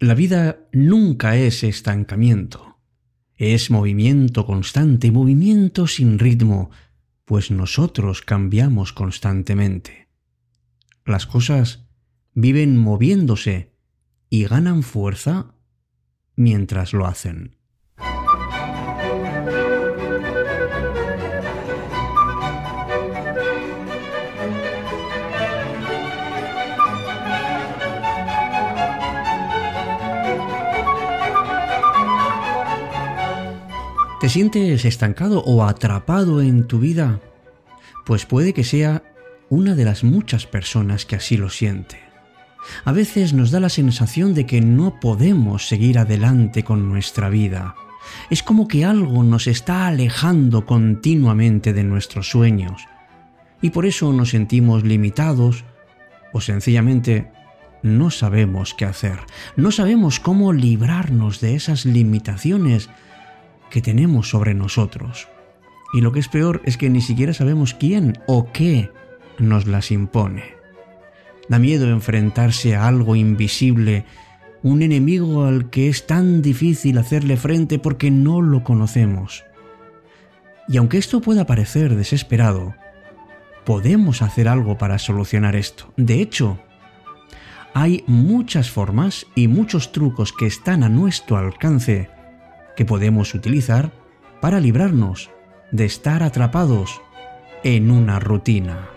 La vida nunca es estancamiento, es movimiento constante, movimiento sin ritmo, pues nosotros cambiamos constantemente. Las cosas viven moviéndose y ganan fuerza mientras lo hacen. ¿Te sientes estancado o atrapado en tu vida? Pues puede que sea una de las muchas personas que así lo siente. A veces nos da la sensación de que no podemos seguir adelante con nuestra vida. Es como que algo nos está alejando continuamente de nuestros sueños. Y por eso nos sentimos limitados o sencillamente no sabemos qué hacer. No sabemos cómo librarnos de esas limitaciones que tenemos sobre nosotros. Y lo que es peor es que ni siquiera sabemos quién o qué nos las impone. Da miedo enfrentarse a algo invisible, un enemigo al que es tan difícil hacerle frente porque no lo conocemos. Y aunque esto pueda parecer desesperado, podemos hacer algo para solucionar esto. De hecho, hay muchas formas y muchos trucos que están a nuestro alcance que podemos utilizar para librarnos de estar atrapados en una rutina.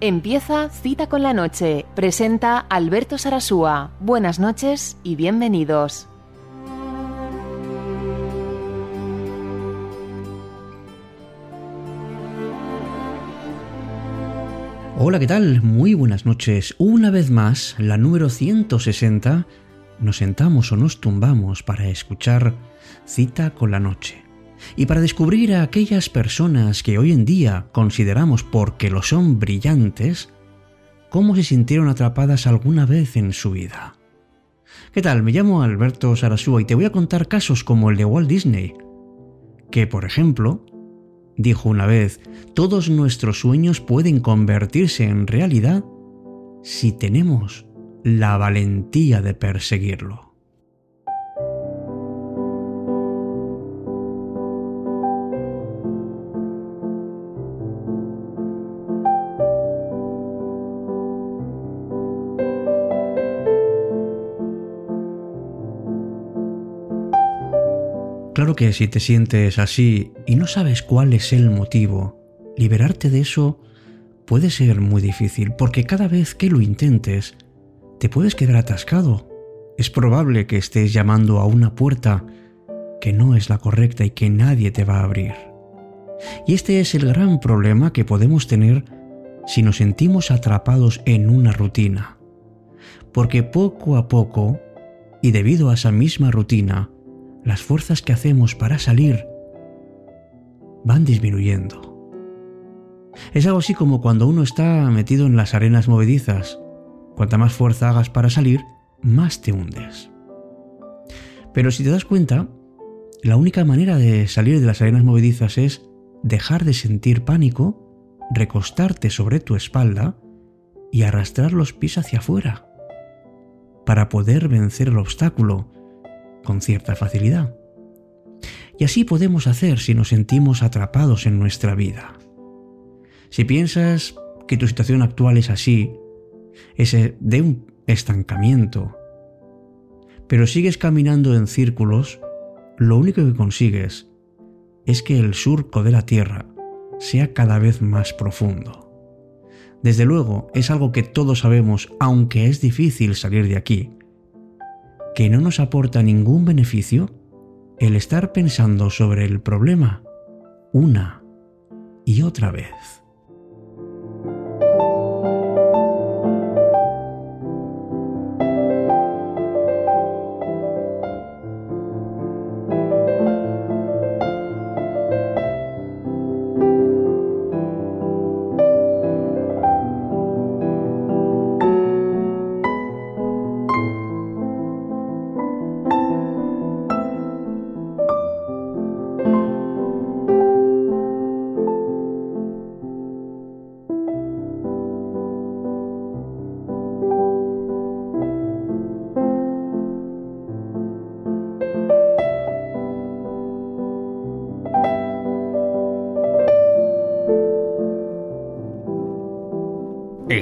Empieza Cita con la Noche. Presenta Alberto Sarasúa. Buenas noches y bienvenidos. Hola, ¿qué tal? Muy buenas noches. Una vez más, la número 160, nos sentamos o nos tumbamos para escuchar Cita con la Noche y para descubrir a aquellas personas que hoy en día consideramos porque lo son brillantes, cómo se sintieron atrapadas alguna vez en su vida. ¿Qué tal? Me llamo Alberto Sarasúa y te voy a contar casos como el de Walt Disney, que por ejemplo dijo una vez, todos nuestros sueños pueden convertirse en realidad si tenemos la valentía de perseguirlo. Claro que si te sientes así y no sabes cuál es el motivo, liberarte de eso puede ser muy difícil porque cada vez que lo intentes, te puedes quedar atascado. Es probable que estés llamando a una puerta que no es la correcta y que nadie te va a abrir. Y este es el gran problema que podemos tener si nos sentimos atrapados en una rutina. Porque poco a poco, y debido a esa misma rutina, las fuerzas que hacemos para salir van disminuyendo. Es algo así como cuando uno está metido en las arenas movedizas. Cuanta más fuerza hagas para salir, más te hundes. Pero si te das cuenta, la única manera de salir de las arenas movedizas es dejar de sentir pánico, recostarte sobre tu espalda y arrastrar los pies hacia afuera para poder vencer el obstáculo con cierta facilidad. Y así podemos hacer si nos sentimos atrapados en nuestra vida. Si piensas que tu situación actual es así, es de un estancamiento, pero sigues caminando en círculos, lo único que consigues es que el surco de la Tierra sea cada vez más profundo. Desde luego, es algo que todos sabemos, aunque es difícil salir de aquí, que no nos aporta ningún beneficio el estar pensando sobre el problema una y otra vez.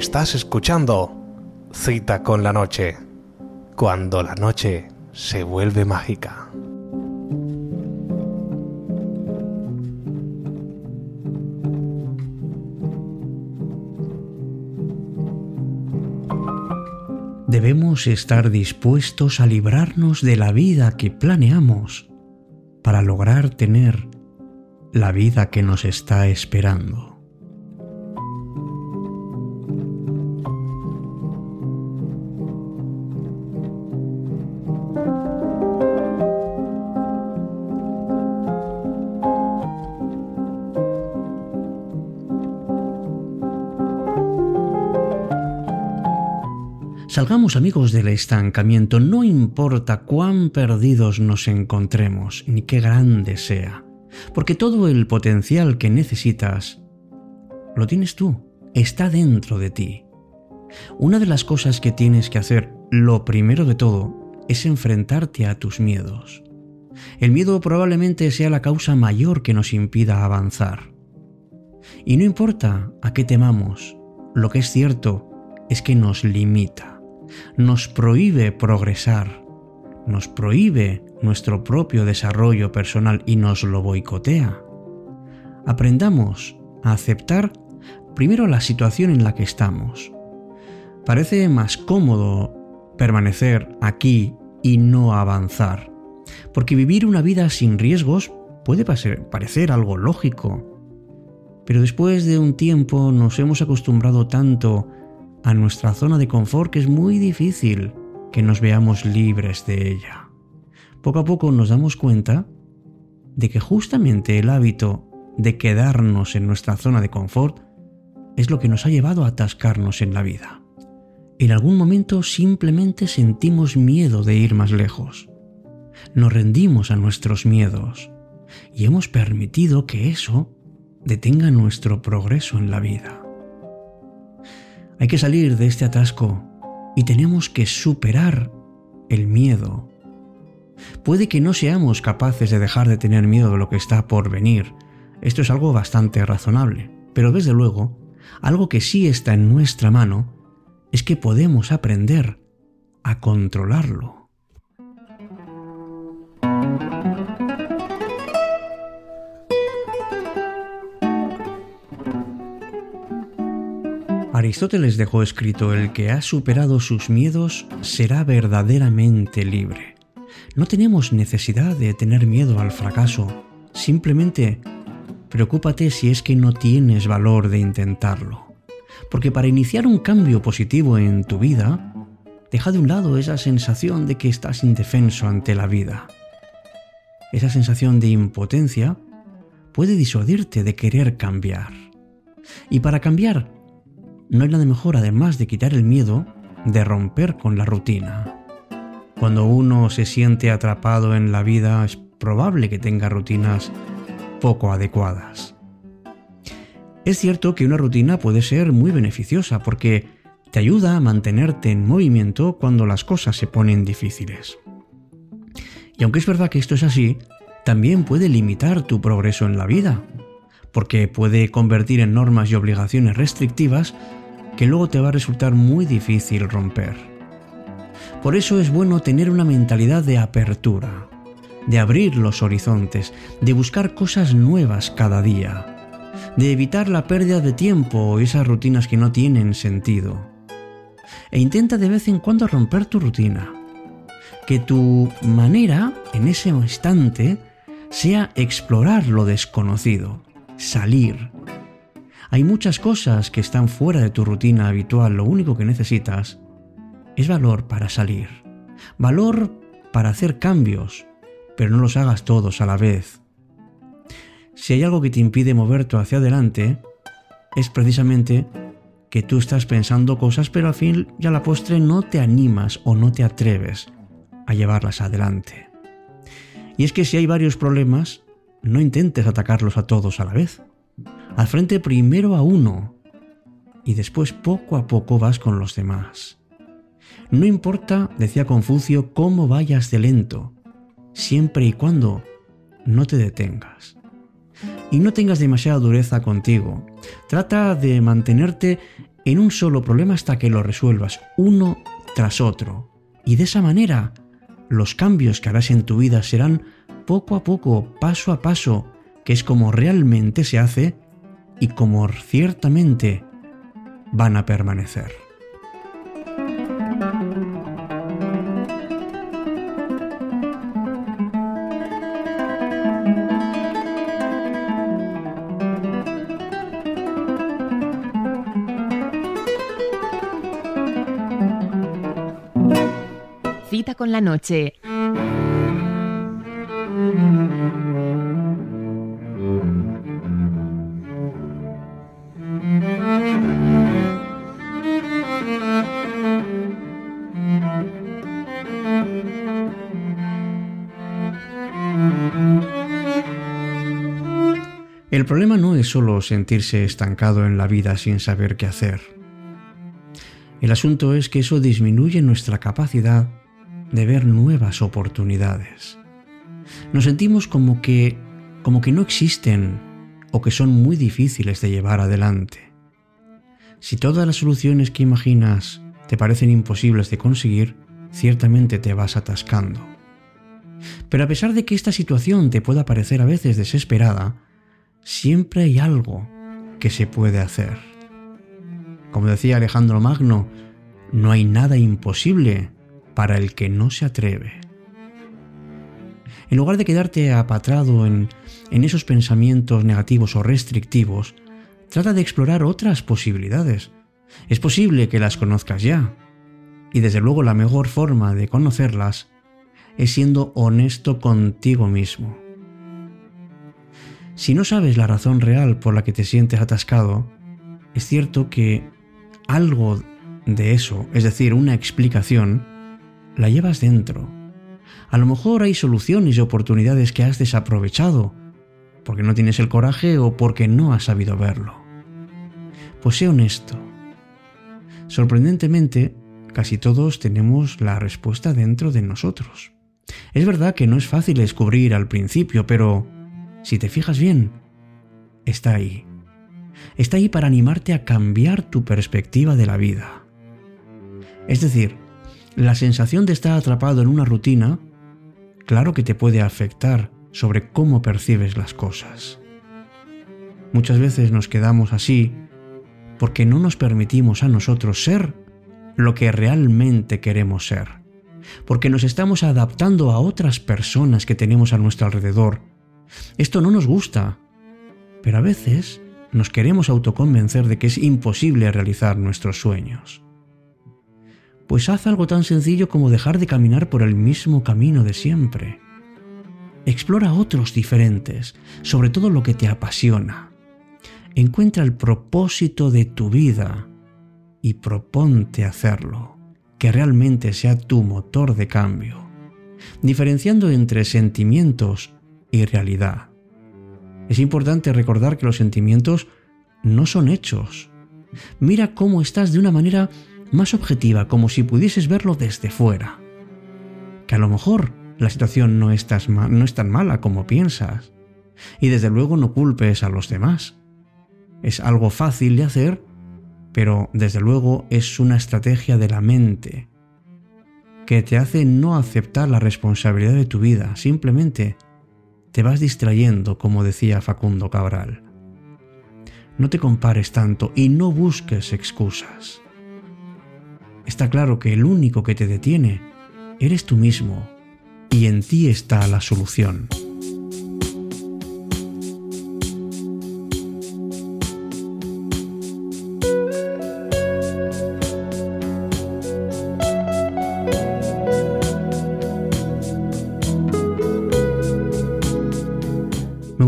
Estás escuchando Cita con la Noche, cuando la noche se vuelve mágica. Debemos estar dispuestos a librarnos de la vida que planeamos para lograr tener la vida que nos está esperando. Salgamos amigos del estancamiento, no importa cuán perdidos nos encontremos, ni qué grande sea, porque todo el potencial que necesitas lo tienes tú, está dentro de ti. Una de las cosas que tienes que hacer, lo primero de todo, es enfrentarte a tus miedos. El miedo probablemente sea la causa mayor que nos impida avanzar. Y no importa a qué temamos, lo que es cierto es que nos limita nos prohíbe progresar, nos prohíbe nuestro propio desarrollo personal y nos lo boicotea. Aprendamos a aceptar primero la situación en la que estamos. Parece más cómodo permanecer aquí y no avanzar, porque vivir una vida sin riesgos puede parecer algo lógico. Pero después de un tiempo nos hemos acostumbrado tanto a nuestra zona de confort que es muy difícil que nos veamos libres de ella. Poco a poco nos damos cuenta de que justamente el hábito de quedarnos en nuestra zona de confort es lo que nos ha llevado a atascarnos en la vida. En algún momento simplemente sentimos miedo de ir más lejos. Nos rendimos a nuestros miedos y hemos permitido que eso detenga nuestro progreso en la vida. Hay que salir de este atasco y tenemos que superar el miedo. Puede que no seamos capaces de dejar de tener miedo de lo que está por venir. Esto es algo bastante razonable. Pero desde luego, algo que sí está en nuestra mano es que podemos aprender a controlarlo. Aristóteles dejó escrito, el que ha superado sus miedos será verdaderamente libre. No tenemos necesidad de tener miedo al fracaso, simplemente preocúpate si es que no tienes valor de intentarlo. Porque para iniciar un cambio positivo en tu vida, deja de un lado esa sensación de que estás indefenso ante la vida. Esa sensación de impotencia puede disuadirte de querer cambiar. Y para cambiar no hay nada mejor, además de quitar el miedo, de romper con la rutina. Cuando uno se siente atrapado en la vida es probable que tenga rutinas poco adecuadas. Es cierto que una rutina puede ser muy beneficiosa porque te ayuda a mantenerte en movimiento cuando las cosas se ponen difíciles. Y aunque es verdad que esto es así, también puede limitar tu progreso en la vida, porque puede convertir en normas y obligaciones restrictivas que luego te va a resultar muy difícil romper. Por eso es bueno tener una mentalidad de apertura, de abrir los horizontes, de buscar cosas nuevas cada día, de evitar la pérdida de tiempo o esas rutinas que no tienen sentido. E intenta de vez en cuando romper tu rutina. Que tu manera en ese instante sea explorar lo desconocido, salir, hay muchas cosas que están fuera de tu rutina habitual. Lo único que necesitas es valor para salir. Valor para hacer cambios, pero no los hagas todos a la vez. Si hay algo que te impide moverte hacia adelante, es precisamente que tú estás pensando cosas, pero al fin ya a la postre no te animas o no te atreves a llevarlas adelante. Y es que si hay varios problemas, no intentes atacarlos a todos a la vez. Al frente primero a uno y después poco a poco vas con los demás. No importa, decía Confucio, cómo vayas de lento, siempre y cuando no te detengas. Y no tengas demasiada dureza contigo. Trata de mantenerte en un solo problema hasta que lo resuelvas, uno tras otro. Y de esa manera, los cambios que harás en tu vida serán poco a poco, paso a paso, que es como realmente se hace y como ciertamente van a permanecer. Cita con la noche. Solo sentirse estancado en la vida sin saber qué hacer. El asunto es que eso disminuye nuestra capacidad de ver nuevas oportunidades. Nos sentimos como que como que no existen o que son muy difíciles de llevar adelante. Si todas las soluciones que imaginas te parecen imposibles de conseguir, ciertamente te vas atascando. Pero a pesar de que esta situación te pueda parecer a veces desesperada, siempre hay algo que se puede hacer. Como decía Alejandro Magno, no hay nada imposible para el que no se atreve. En lugar de quedarte apatrado en, en esos pensamientos negativos o restrictivos, trata de explorar otras posibilidades. Es posible que las conozcas ya. Y desde luego la mejor forma de conocerlas es siendo honesto contigo mismo. Si no sabes la razón real por la que te sientes atascado, es cierto que algo de eso, es decir, una explicación, la llevas dentro. A lo mejor hay soluciones y oportunidades que has desaprovechado, porque no tienes el coraje o porque no has sabido verlo. Pues sé honesto. Sorprendentemente, casi todos tenemos la respuesta dentro de nosotros. Es verdad que no es fácil descubrir al principio, pero si te fijas bien, está ahí. Está ahí para animarte a cambiar tu perspectiva de la vida. Es decir, la sensación de estar atrapado en una rutina, claro que te puede afectar sobre cómo percibes las cosas. Muchas veces nos quedamos así porque no nos permitimos a nosotros ser lo que realmente queremos ser, porque nos estamos adaptando a otras personas que tenemos a nuestro alrededor. Esto no nos gusta, pero a veces nos queremos autoconvencer de que es imposible realizar nuestros sueños. Pues haz algo tan sencillo como dejar de caminar por el mismo camino de siempre. Explora otros diferentes, sobre todo lo que te apasiona. Encuentra el propósito de tu vida y proponte hacerlo, que realmente sea tu motor de cambio, diferenciando entre sentimientos realidad. Es importante recordar que los sentimientos no son hechos. Mira cómo estás de una manera más objetiva, como si pudieses verlo desde fuera. Que a lo mejor la situación no es, no es tan mala como piensas. Y desde luego no culpes a los demás. Es algo fácil de hacer, pero desde luego es una estrategia de la mente que te hace no aceptar la responsabilidad de tu vida, simplemente te vas distrayendo, como decía Facundo Cabral. No te compares tanto y no busques excusas. Está claro que el único que te detiene eres tú mismo y en ti está la solución.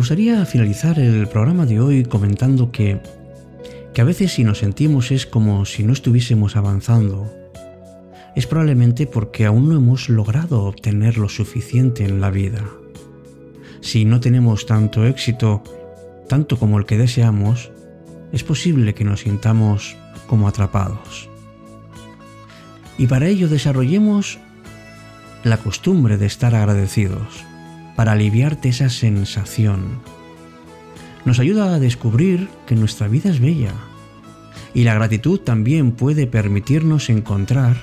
Gustaría finalizar el programa de hoy comentando que que a veces si nos sentimos es como si no estuviésemos avanzando, es probablemente porque aún no hemos logrado obtener lo suficiente en la vida. Si no tenemos tanto éxito, tanto como el que deseamos, es posible que nos sintamos como atrapados. Y para ello desarrollemos la costumbre de estar agradecidos, para aliviarte esa sensación nos ayuda a descubrir que nuestra vida es bella. Y la gratitud también puede permitirnos encontrar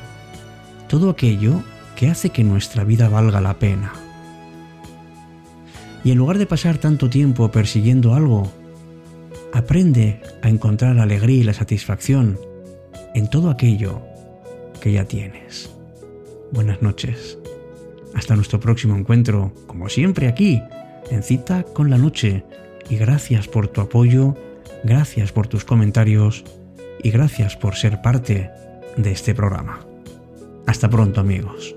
todo aquello que hace que nuestra vida valga la pena. Y en lugar de pasar tanto tiempo persiguiendo algo, aprende a encontrar la alegría y la satisfacción en todo aquello que ya tienes. Buenas noches. Hasta nuestro próximo encuentro, como siempre aquí, en cita con la noche. Y gracias por tu apoyo, gracias por tus comentarios y gracias por ser parte de este programa. Hasta pronto amigos.